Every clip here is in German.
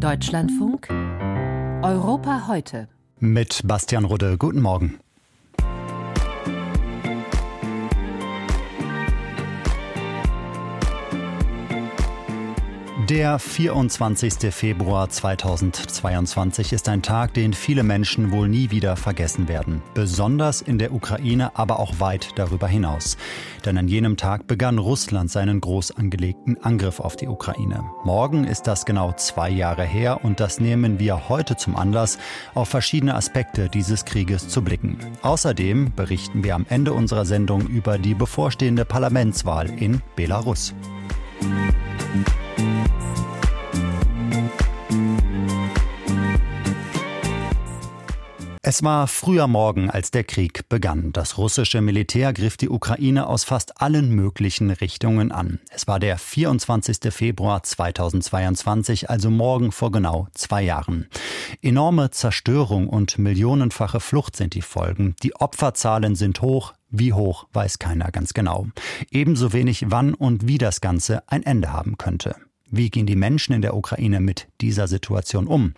Deutschlandfunk Europa heute. Mit Bastian Rudde. Guten Morgen. Der 24. Februar 2022 ist ein Tag, den viele Menschen wohl nie wieder vergessen werden. Besonders in der Ukraine, aber auch weit darüber hinaus. Denn an jenem Tag begann Russland seinen groß angelegten Angriff auf die Ukraine. Morgen ist das genau zwei Jahre her und das nehmen wir heute zum Anlass, auf verschiedene Aspekte dieses Krieges zu blicken. Außerdem berichten wir am Ende unserer Sendung über die bevorstehende Parlamentswahl in Belarus. Es war früher Morgen, als der Krieg begann. Das russische Militär griff die Ukraine aus fast allen möglichen Richtungen an. Es war der 24. Februar 2022, also morgen vor genau zwei Jahren. Enorme Zerstörung und millionenfache Flucht sind die Folgen. Die Opferzahlen sind hoch. Wie hoch, weiß keiner ganz genau. Ebenso wenig, wann und wie das Ganze ein Ende haben könnte. Wie gehen die Menschen in der Ukraine mit dieser Situation um?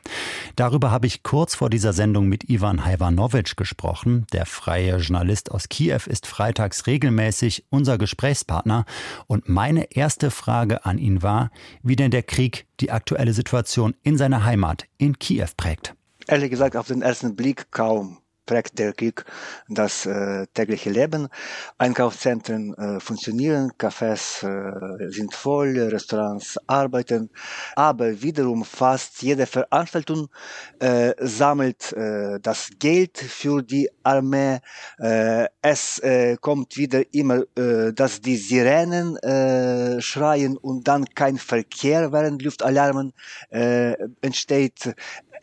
Darüber habe ich kurz vor dieser Sendung mit Ivan Hajvanowitsch gesprochen. Der freie Journalist aus Kiew ist freitags regelmäßig unser Gesprächspartner. Und meine erste Frage an ihn war, wie denn der Krieg die aktuelle Situation in seiner Heimat in Kiew prägt. Ehrlich gesagt, auf den ersten Blick kaum prägt der Krieg das äh, tägliche Leben. Einkaufszentren äh, funktionieren, Cafés äh, sind voll, Restaurants arbeiten, aber wiederum fast jede Veranstaltung äh, sammelt äh, das Geld für die Armee. Äh, es äh, kommt wieder immer, äh, dass die Sirenen äh, schreien und dann kein Verkehr während Luftalarmen äh, entsteht.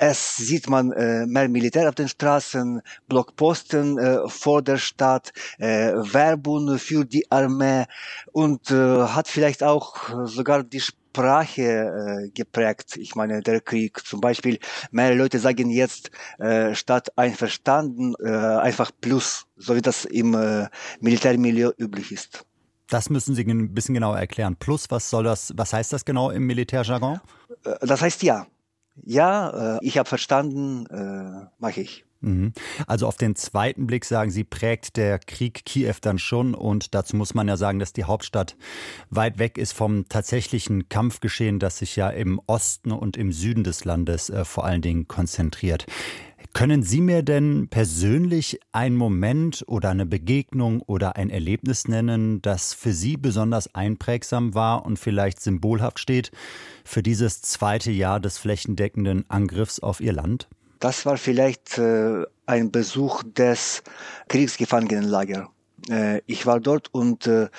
Es sieht man äh, mehr Militär auf den Straßen, Blockposten äh, vor der Stadt, äh, Werbung für die Armee und äh, hat vielleicht auch sogar die Sprache äh, geprägt. Ich meine, der Krieg zum Beispiel, mehr Leute sagen jetzt äh, statt einverstanden äh, einfach Plus, so wie das im äh, Militärmilieu üblich ist. Das müssen Sie ein bisschen genauer erklären. Plus, was soll das, was heißt das genau im Militärjargon? Äh, das heißt ja. Ja, äh, ich habe verstanden, äh, mache ich. Mhm. Also auf den zweiten Blick sagen Sie, prägt der Krieg Kiew dann schon und dazu muss man ja sagen, dass die Hauptstadt weit weg ist vom tatsächlichen Kampfgeschehen, das sich ja im Osten und im Süden des Landes äh, vor allen Dingen konzentriert. Können Sie mir denn persönlich einen Moment oder eine Begegnung oder ein Erlebnis nennen, das für Sie besonders einprägsam war und vielleicht symbolhaft steht für dieses zweite Jahr des flächendeckenden Angriffs auf Ihr Land? Das war vielleicht äh, ein Besuch des Kriegsgefangenenlagers. Äh, ich war dort und äh,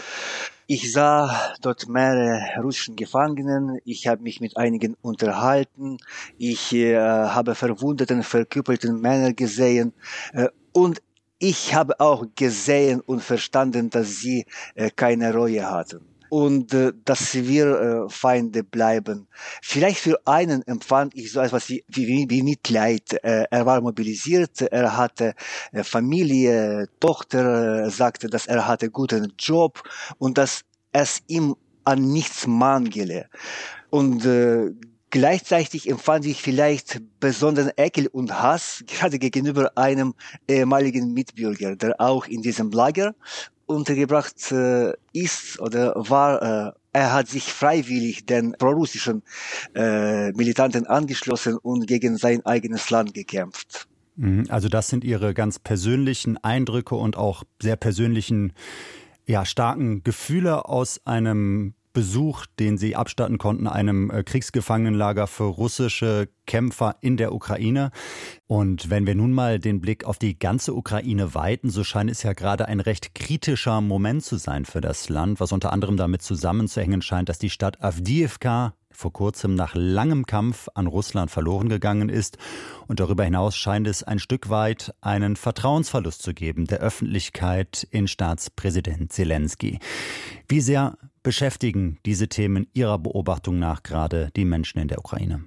ich sah dort mehrere russischen Gefangenen. Ich habe mich mit einigen unterhalten. Ich äh, habe verwundeten, verküppelten Männer gesehen. Äh, und ich habe auch gesehen und verstanden, dass sie äh, keine Reue hatten und äh, dass wir äh, Feinde bleiben. Vielleicht für einen empfand ich so etwas wie, wie, wie Mitleid. Äh, er war mobilisiert, er hatte äh, Familie, Tochter, äh, sagte, dass er hatte guten Job und dass es ihm an nichts mangele. Und äh, Gleichzeitig empfand ich vielleicht besonderen Ekel und Hass gerade gegenüber einem ehemaligen Mitbürger, der auch in diesem Lager untergebracht äh, ist oder war, äh, er hat sich freiwillig den prorussischen äh, Militanten angeschlossen und gegen sein eigenes Land gekämpft. Mhm, also das sind Ihre ganz persönlichen Eindrücke und auch sehr persönlichen, ja, starken Gefühle aus einem Besuch, den Sie abstatten konnten, einem äh, Kriegsgefangenenlager für russische Kämpfer in der Ukraine. Und wenn wir nun mal den Blick auf die ganze Ukraine weiten, so scheint es ja gerade ein recht kritischer Moment zu sein für das Land, was unter anderem damit zusammenzuhängen scheint, dass die Stadt Avdiivka vor kurzem nach langem Kampf an Russland verloren gegangen ist. Und darüber hinaus scheint es ein Stück weit einen Vertrauensverlust zu geben der Öffentlichkeit in Staatspräsident Zelensky. Wie sehr beschäftigen diese Themen Ihrer Beobachtung nach gerade die Menschen in der Ukraine?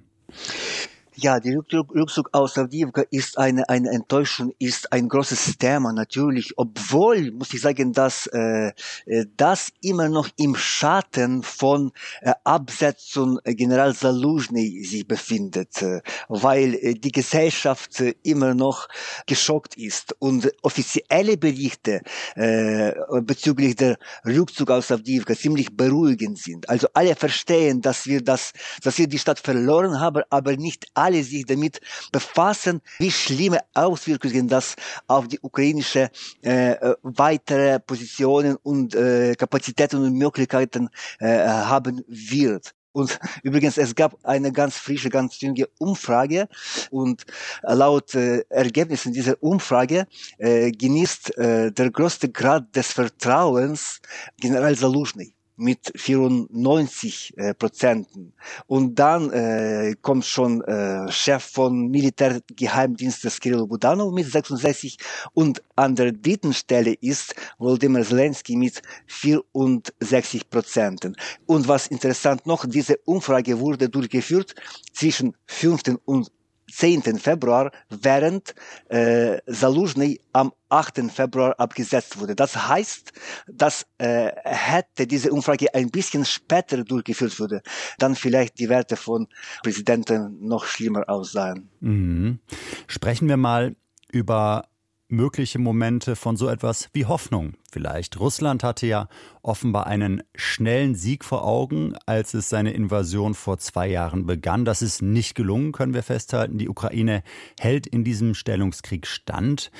Ja, der Rückzug aus Avdiivka ist eine, eine Enttäuschung, ist ein großes Thema natürlich, obwohl, muss ich sagen, dass äh, äh das immer noch im Schatten von äh, Absetzung General Saluzhny sich befindet, äh, weil äh, die Gesellschaft äh, immer noch geschockt ist und offizielle Berichte äh, bezüglich der Rückzug aus Avdiivka ziemlich beruhigend sind. Also alle verstehen, dass wir das, dass wir die Stadt verloren haben, aber nicht alle sich damit befassen, wie schlimme Auswirkungen das auf die ukrainische äh, äh, weitere Positionen und äh, Kapazitäten und Möglichkeiten äh, haben wird. Und übrigens, es gab eine ganz frische, ganz junge Umfrage und laut äh, Ergebnissen dieser Umfrage äh, genießt äh, der größte Grad des Vertrauens General Saluzhny mit 94 äh, Prozenten. Und dann äh, kommt schon äh, Chef von Militärgeheimdienstes Kirill Budanov mit 66 und an der dritten Stelle ist Volodymyr Zelensky mit 64 Prozenten. Und was interessant noch, diese Umfrage wurde durchgeführt zwischen 5. und 10. Februar, während äh, Saluzhny am 8. Februar abgesetzt wurde. Das heißt, dass äh, hätte diese Umfrage ein bisschen später durchgeführt wurde, dann vielleicht die Werte von Präsidenten noch schlimmer aussahen. Mhm. Sprechen wir mal über mögliche Momente von so etwas wie Hoffnung vielleicht. Russland hatte ja offenbar einen schnellen Sieg vor Augen, als es seine Invasion vor zwei Jahren begann. Das ist nicht gelungen, können wir festhalten. Die Ukraine hält in diesem Stellungskrieg stand.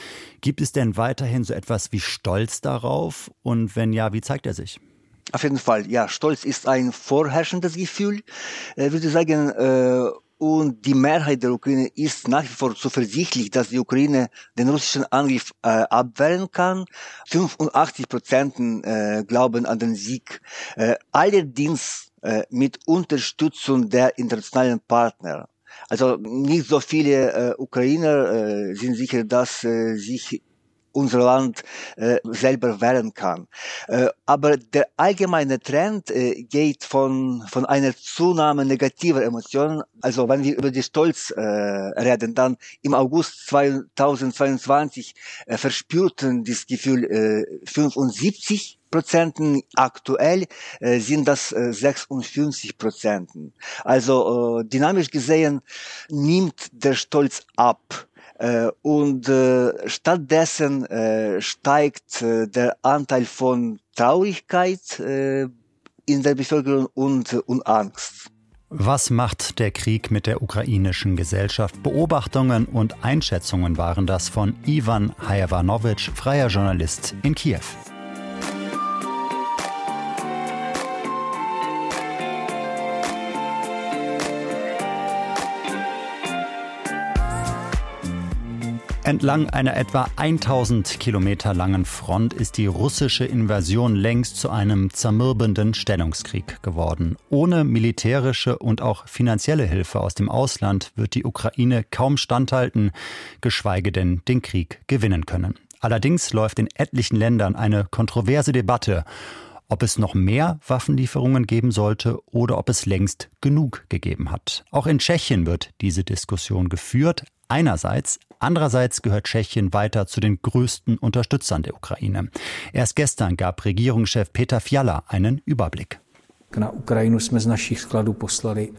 Gibt es denn weiterhin so etwas wie Stolz darauf? Und wenn ja, wie zeigt er sich? Auf jeden Fall, ja, Stolz ist ein vorherrschendes Gefühl. Ich würde sagen, äh, und die Mehrheit der Ukraine ist nach wie vor zuversichtlich, dass die Ukraine den russischen Angriff äh, abwehren kann. 85 Prozent äh, glauben an den Sieg. Äh, allerdings äh, mit Unterstützung der internationalen Partner. Also nicht so viele äh, Ukrainer äh, sind sicher, dass äh, sich unser Land äh, selber wehren kann. Äh, aber der allgemeine Trend äh, geht von, von einer Zunahme negativer Emotionen. Also wenn wir über die Stolz äh, reden, dann im August 2022 äh, verspürten das Gefühl äh, 75 Prozenten. Aktuell äh, sind das äh, 56 Prozenten. Also äh, dynamisch gesehen nimmt der Stolz ab. Äh, und äh, stattdessen äh, steigt der Anteil von Traurigkeit in der Bevölkerung und, und Angst. Was macht der Krieg mit der ukrainischen Gesellschaft? Beobachtungen und Einschätzungen waren das von Ivan Hajavanowitsch, freier Journalist in Kiew. Entlang einer etwa 1000 Kilometer langen Front ist die russische Invasion längst zu einem zermürbenden Stellungskrieg geworden. Ohne militärische und auch finanzielle Hilfe aus dem Ausland wird die Ukraine kaum standhalten, geschweige denn den Krieg gewinnen können. Allerdings läuft in etlichen Ländern eine kontroverse Debatte, ob es noch mehr Waffenlieferungen geben sollte oder ob es längst genug gegeben hat. Auch in Tschechien wird diese Diskussion geführt. Einerseits, andererseits gehört Tschechien weiter zu den größten Unterstützern der Ukraine. Erst gestern gab Regierungschef Peter Fiala einen Überblick.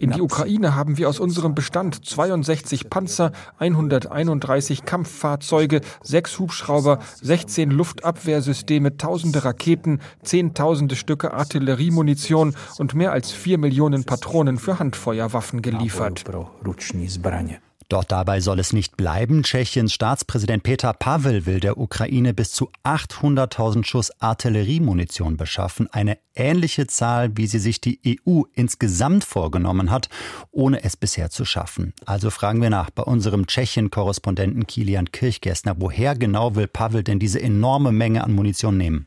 In die Ukraine haben wir aus unserem Bestand 62 Panzer, 131 Kampffahrzeuge, 6 Hubschrauber, 16 Luftabwehrsysteme, tausende Raketen, zehntausende Stücke Artilleriemunition und mehr als 4 Millionen Patronen für Handfeuerwaffen geliefert. Doch dabei soll es nicht bleiben. Tschechiens Staatspräsident Peter Pavel will der Ukraine bis zu 800.000 Schuss Artilleriemunition beschaffen. Eine ähnliche Zahl, wie sie sich die EU insgesamt vorgenommen hat, ohne es bisher zu schaffen. Also fragen wir nach bei unserem Tschechien-Korrespondenten Kilian Kirchgessner, woher genau will Pavel denn diese enorme Menge an Munition nehmen?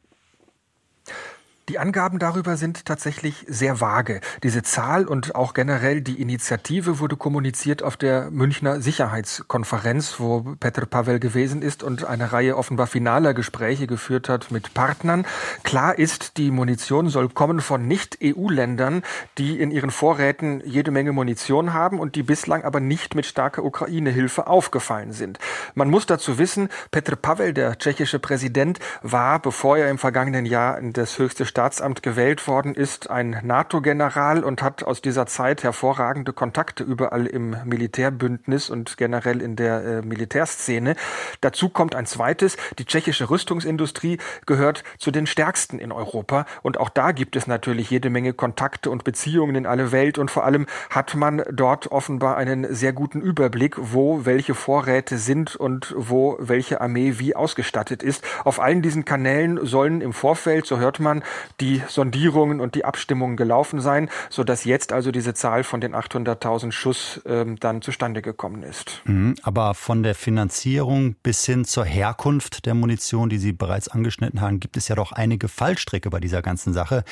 Die Angaben darüber sind tatsächlich sehr vage. Diese Zahl und auch generell die Initiative wurde kommuniziert auf der Münchner Sicherheitskonferenz, wo Petr Pavel gewesen ist und eine Reihe offenbar finaler Gespräche geführt hat mit Partnern. Klar ist, die Munition soll kommen von Nicht-EU-Ländern, die in ihren Vorräten jede Menge Munition haben und die bislang aber nicht mit starker Ukraine-Hilfe aufgefallen sind. Man muss dazu wissen, Petr Pavel, der tschechische Präsident, war, bevor er im vergangenen Jahr in das höchste Staatsamt gewählt worden ist, ein NATO-General und hat aus dieser Zeit hervorragende Kontakte überall im Militärbündnis und generell in der äh, Militärszene. Dazu kommt ein zweites. Die tschechische Rüstungsindustrie gehört zu den stärksten in Europa. Und auch da gibt es natürlich jede Menge Kontakte und Beziehungen in alle Welt. Und vor allem hat man dort offenbar einen sehr guten Überblick, wo welche Vorräte sind und wo welche Armee wie ausgestattet ist. Auf allen diesen Kanälen sollen im Vorfeld, so hört man, die Sondierungen und die Abstimmungen gelaufen sein, sodass jetzt also diese Zahl von den 800.000 Schuss ähm, dann zustande gekommen ist. Mhm, aber von der Finanzierung bis hin zur Herkunft der Munition, die Sie bereits angeschnitten haben, gibt es ja doch einige Fallstricke bei dieser ganzen Sache.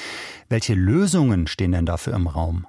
Welche Lösungen stehen denn dafür im Raum?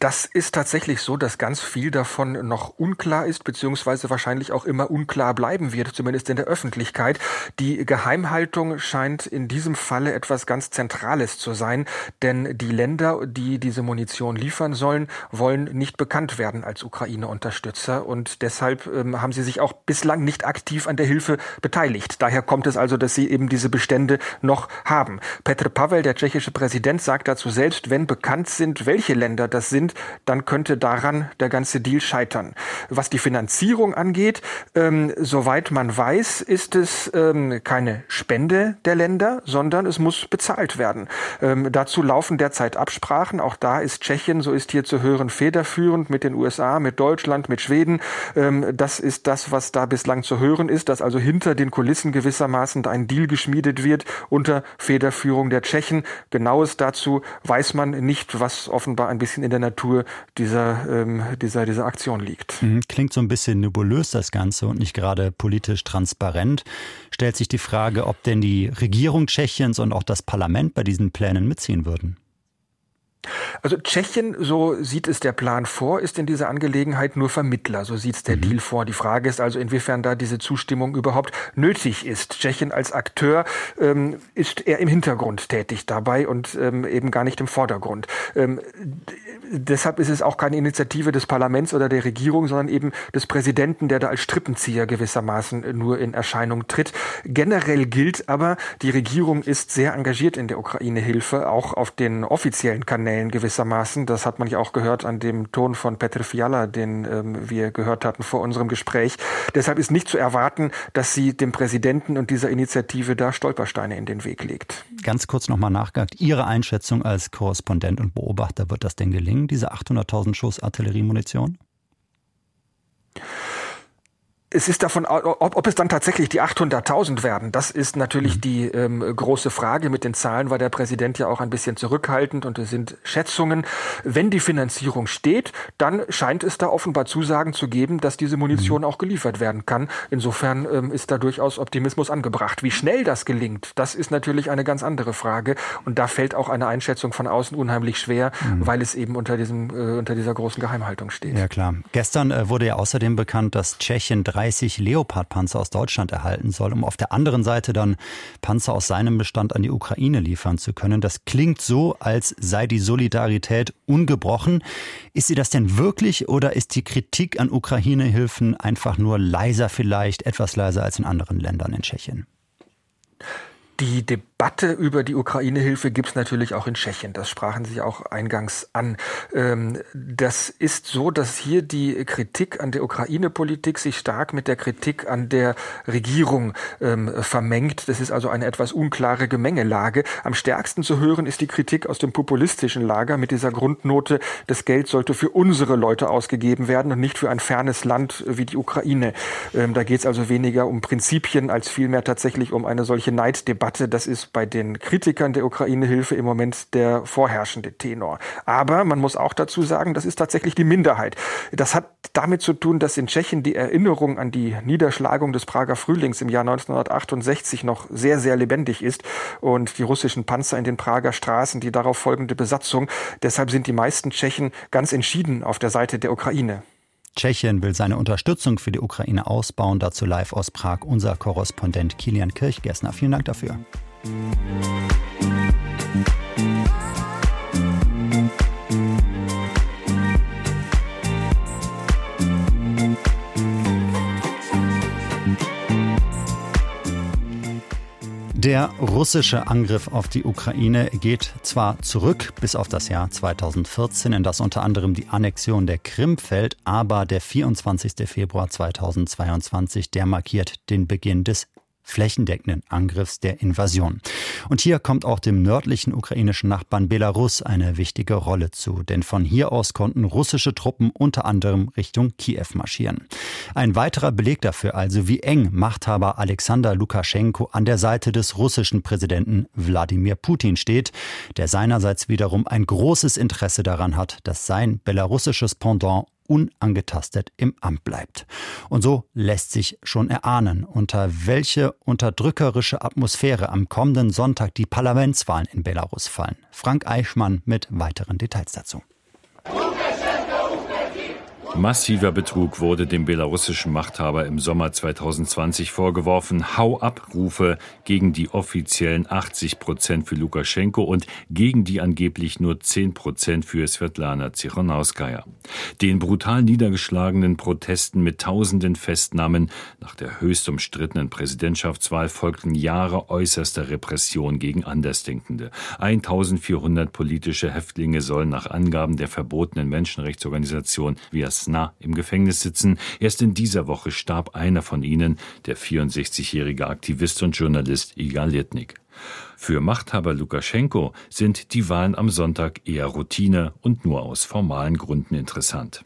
Das ist tatsächlich so, dass ganz viel davon noch unklar ist, beziehungsweise wahrscheinlich auch immer unklar bleiben wird, zumindest in der Öffentlichkeit. Die Geheimhaltung scheint in diesem Falle etwas ganz Zentrales zu sein, denn die Länder, die diese Munition liefern sollen, wollen nicht bekannt werden als Ukraine-Unterstützer und deshalb ähm, haben sie sich auch bislang nicht aktiv an der Hilfe beteiligt. Daher kommt es also, dass sie eben diese Bestände noch haben. Petr Pavel, der tschechische Präsident, sagt dazu selbst, wenn bekannt sind, welche Länder das sind, sind, dann könnte daran der ganze Deal scheitern. Was die Finanzierung angeht, ähm, soweit man weiß, ist es ähm, keine Spende der Länder, sondern es muss bezahlt werden. Ähm, dazu laufen derzeit Absprachen. Auch da ist Tschechien, so ist hier zu hören, federführend mit den USA, mit Deutschland, mit Schweden. Ähm, das ist das, was da bislang zu hören ist, dass also hinter den Kulissen gewissermaßen ein Deal geschmiedet wird unter Federführung der Tschechen. Genaues dazu weiß man nicht, was offenbar ein bisschen in der Natur Natur dieser, ähm, dieser, dieser Aktion liegt. Mhm, klingt so ein bisschen nebulös das Ganze und nicht gerade politisch transparent. Stellt sich die Frage, ob denn die Regierung Tschechiens und auch das Parlament bei diesen Plänen mitziehen würden. Also Tschechien, so sieht es der Plan vor, ist in dieser Angelegenheit nur Vermittler. So sieht es der mhm. Deal vor. Die Frage ist also, inwiefern da diese Zustimmung überhaupt nötig ist. Tschechien als Akteur ähm, ist eher im Hintergrund tätig dabei und ähm, eben gar nicht im Vordergrund. Ähm, deshalb ist es auch keine Initiative des Parlaments oder der Regierung, sondern eben des Präsidenten, der da als Strippenzieher gewissermaßen nur in Erscheinung tritt. Generell gilt aber, die Regierung ist sehr engagiert in der Ukraine-Hilfe, auch auf den offiziellen Kanälen gewissermaßen. Das hat man ja auch gehört an dem Ton von Petr Fiala, den ähm, wir gehört hatten vor unserem Gespräch. Deshalb ist nicht zu erwarten, dass sie dem Präsidenten und dieser Initiative da Stolpersteine in den Weg legt. Ganz kurz nochmal nachgehakt. Ihre Einschätzung als Korrespondent und Beobachter, wird das denn gelingen, diese 800.000 Schuss Artilleriemunition? Es ist davon, ob, ob es dann tatsächlich die 800.000 werden, das ist natürlich mhm. die ähm, große Frage. Mit den Zahlen war der Präsident ja auch ein bisschen zurückhaltend und es sind Schätzungen. Wenn die Finanzierung steht, dann scheint es da offenbar Zusagen zu geben, dass diese Munition mhm. auch geliefert werden kann. Insofern ähm, ist da durchaus Optimismus angebracht. Wie schnell das gelingt, das ist natürlich eine ganz andere Frage und da fällt auch eine Einschätzung von außen unheimlich schwer, mhm. weil es eben unter diesem äh, unter dieser großen Geheimhaltung steht. Ja klar. Gestern äh, wurde ja außerdem bekannt, dass Tschechien 30 Leopard-Panzer aus Deutschland erhalten soll, um auf der anderen Seite dann Panzer aus seinem Bestand an die Ukraine liefern zu können. Das klingt so, als sei die Solidarität ungebrochen. Ist sie das denn wirklich oder ist die Kritik an Ukraine-Hilfen einfach nur leiser vielleicht, etwas leiser als in anderen Ländern in Tschechien? Die Debatte über die Ukraine-Hilfe gibt es natürlich auch in Tschechien. Das sprachen Sie auch eingangs an. Ähm, das ist so, dass hier die Kritik an der Ukraine-Politik sich stark mit der Kritik an der Regierung ähm, vermengt. Das ist also eine etwas unklare Gemengelage. Am stärksten zu hören ist die Kritik aus dem populistischen Lager mit dieser Grundnote, das Geld sollte für unsere Leute ausgegeben werden und nicht für ein fernes Land wie die Ukraine. Ähm, da geht es also weniger um Prinzipien als vielmehr tatsächlich um eine solche Neiddebatte Debatte. Das ist bei den Kritikern der Ukraine-Hilfe im Moment der vorherrschende Tenor. Aber man muss auch dazu sagen, das ist tatsächlich die Minderheit. Das hat damit zu tun, dass in Tschechien die Erinnerung an die Niederschlagung des Prager Frühlings im Jahr 1968 noch sehr, sehr lebendig ist und die russischen Panzer in den Prager Straßen, die darauf folgende Besatzung. Deshalb sind die meisten Tschechen ganz entschieden auf der Seite der Ukraine. Tschechien will seine Unterstützung für die Ukraine ausbauen. Dazu live aus Prag unser Korrespondent Kilian Kirchgessner. Vielen Dank dafür. Der russische Angriff auf die Ukraine geht zwar zurück bis auf das Jahr 2014, in das unter anderem die Annexion der Krim fällt, aber der 24. Februar 2022, der markiert den Beginn des flächendeckenden Angriffs der Invasion. Und hier kommt auch dem nördlichen ukrainischen Nachbarn Belarus eine wichtige Rolle zu, denn von hier aus konnten russische Truppen unter anderem Richtung Kiew marschieren. Ein weiterer Beleg dafür also, wie eng Machthaber Alexander Lukaschenko an der Seite des russischen Präsidenten Wladimir Putin steht, der seinerseits wiederum ein großes Interesse daran hat, dass sein belarussisches Pendant unangetastet im Amt bleibt. Und so lässt sich schon erahnen, unter welche unterdrückerische Atmosphäre am kommenden Sonntag die Parlamentswahlen in Belarus fallen. Frank Eichmann mit weiteren Details dazu. Massiver Betrug wurde dem belarussischen Machthaber im Sommer 2020 vorgeworfen. Hau-ab-Rufe gegen die offiziellen 80 Prozent für Lukaschenko und gegen die angeblich nur 10 Prozent für Svetlana Tsikhanouskaya. Den brutal niedergeschlagenen Protesten mit tausenden Festnahmen nach der höchst umstrittenen Präsidentschaftswahl folgten Jahre äußerster Repression gegen Andersdenkende. 1400 politische Häftlinge sollen nach Angaben der verbotenen Menschenrechtsorganisation Vias nah im Gefängnis sitzen. Erst in dieser Woche starb einer von ihnen, der 64-jährige Aktivist und Journalist Igal Litnik. Für Machthaber Lukaschenko sind die Wahlen am Sonntag eher Routine und nur aus formalen Gründen interessant.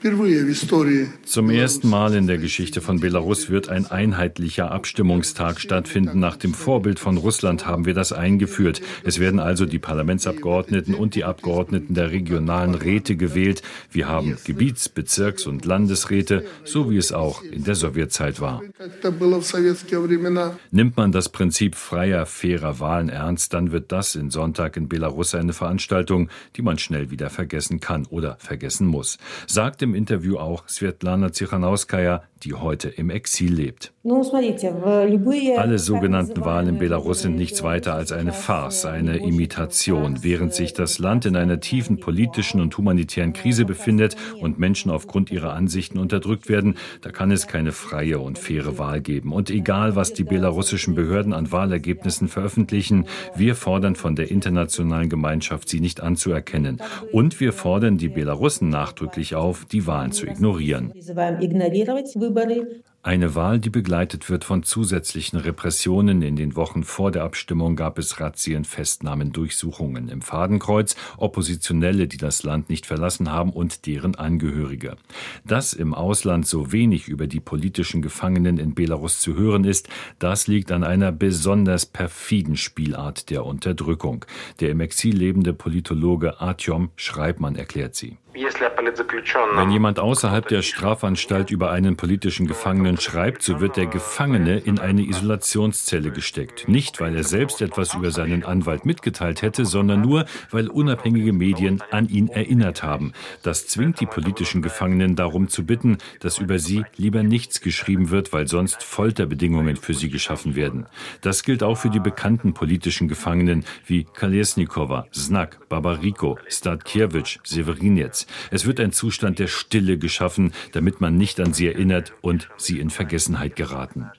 Zum ersten Mal in der Geschichte von Belarus wird ein einheitlicher Abstimmungstag stattfinden. Nach dem Vorbild von Russland haben wir das eingeführt. Es werden also die Parlamentsabgeordneten und die Abgeordneten der regionalen Räte gewählt. Wir haben Gebiets-, Bezirks- und Landesräte, so wie es auch in der Sowjetzeit war. Nimmt man das Prinzip freier, fairer Wahlen ernst, März, dann wird das in Sonntag in Belarus eine Veranstaltung, die man schnell wieder vergessen kann oder vergessen muss. Sagt im Interview auch Svetlana Tsikhanouskaya, die heute im Exil lebt. Alle sogenannten Wahlen in Belarus sind nichts weiter als eine Farce, eine Imitation. Während sich das Land in einer tiefen politischen und humanitären Krise befindet und Menschen aufgrund ihrer Ansichten unterdrückt werden, da kann es keine freie und faire Wahl geben. Und egal, was die belarussischen Behörden an Wahlergebnissen veröffentlichen, wir fordern von der internationalen Gemeinschaft, sie nicht anzuerkennen. Und wir fordern die Belarussen nachdrücklich auf, die Wahlen zu ignorieren. Eine Wahl, die begleitet wird von zusätzlichen Repressionen. In den Wochen vor der Abstimmung gab es Razzien, Festnahmen, Durchsuchungen im Fadenkreuz, Oppositionelle, die das Land nicht verlassen haben und deren Angehörige. Dass im Ausland so wenig über die politischen Gefangenen in Belarus zu hören ist, das liegt an einer besonders perfiden Spielart der Unterdrückung. Der im Exil lebende Politologe Artyom Schreibmann erklärt sie. Wenn jemand außerhalb der Strafanstalt über einen politischen Gefangenen schreibt, so wird der Gefangene in eine Isolationszelle gesteckt. Nicht, weil er selbst etwas über seinen Anwalt mitgeteilt hätte, sondern nur, weil unabhängige Medien an ihn erinnert haben. Das zwingt die politischen Gefangenen darum zu bitten, dass über sie lieber nichts geschrieben wird, weil sonst Folterbedingungen für sie geschaffen werden. Das gilt auch für die bekannten politischen Gefangenen wie Kalesnikova, Znak, Babariko, Statkiewicz, Es wird ein Zustand der Stille geschaffen, damit man nicht an sie erinnert und sie in Vergessenheit geraten.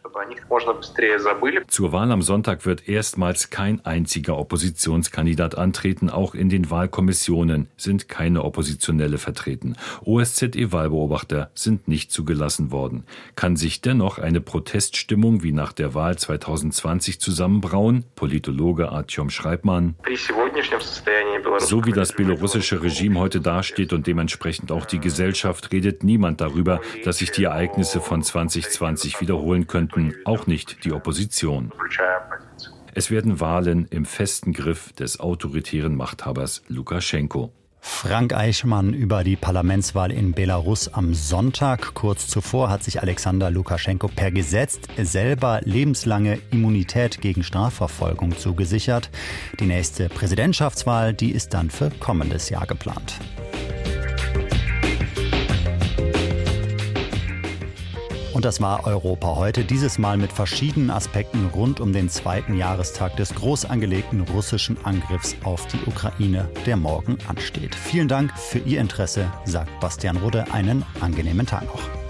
Zur Wahl am Sonntag wird erstmals kein einziger Oppositionskandidat antreten. Auch in den Wahlkommissionen sind keine Oppositionelle vertreten. OSZE-Wahlbeobachter sind nicht zugelassen worden. Kann sich dennoch eine Proteststimmung wie nach der Wahl 2020 zusammenbrauen? Politologe Artyom Schreibmann. So wie das belarussische Regime heute dasteht und dementsprechend auch die Gesellschaft, redet niemand darüber, dass sich die Ereignisse von 2020 wiederholen könnten auch nicht die Opposition. Es werden Wahlen im festen Griff des autoritären Machthabers Lukaschenko. Frank Eichmann über die Parlamentswahl in Belarus am Sonntag. Kurz zuvor hat sich Alexander Lukaschenko per Gesetz selber lebenslange Immunität gegen Strafverfolgung zugesichert. Die nächste Präsidentschaftswahl, die ist dann für kommendes Jahr geplant. Und das war Europa heute, dieses Mal mit verschiedenen Aspekten rund um den zweiten Jahrestag des groß angelegten russischen Angriffs auf die Ukraine, der morgen ansteht. Vielen Dank für Ihr Interesse, sagt Bastian Rudde. Einen angenehmen Tag noch.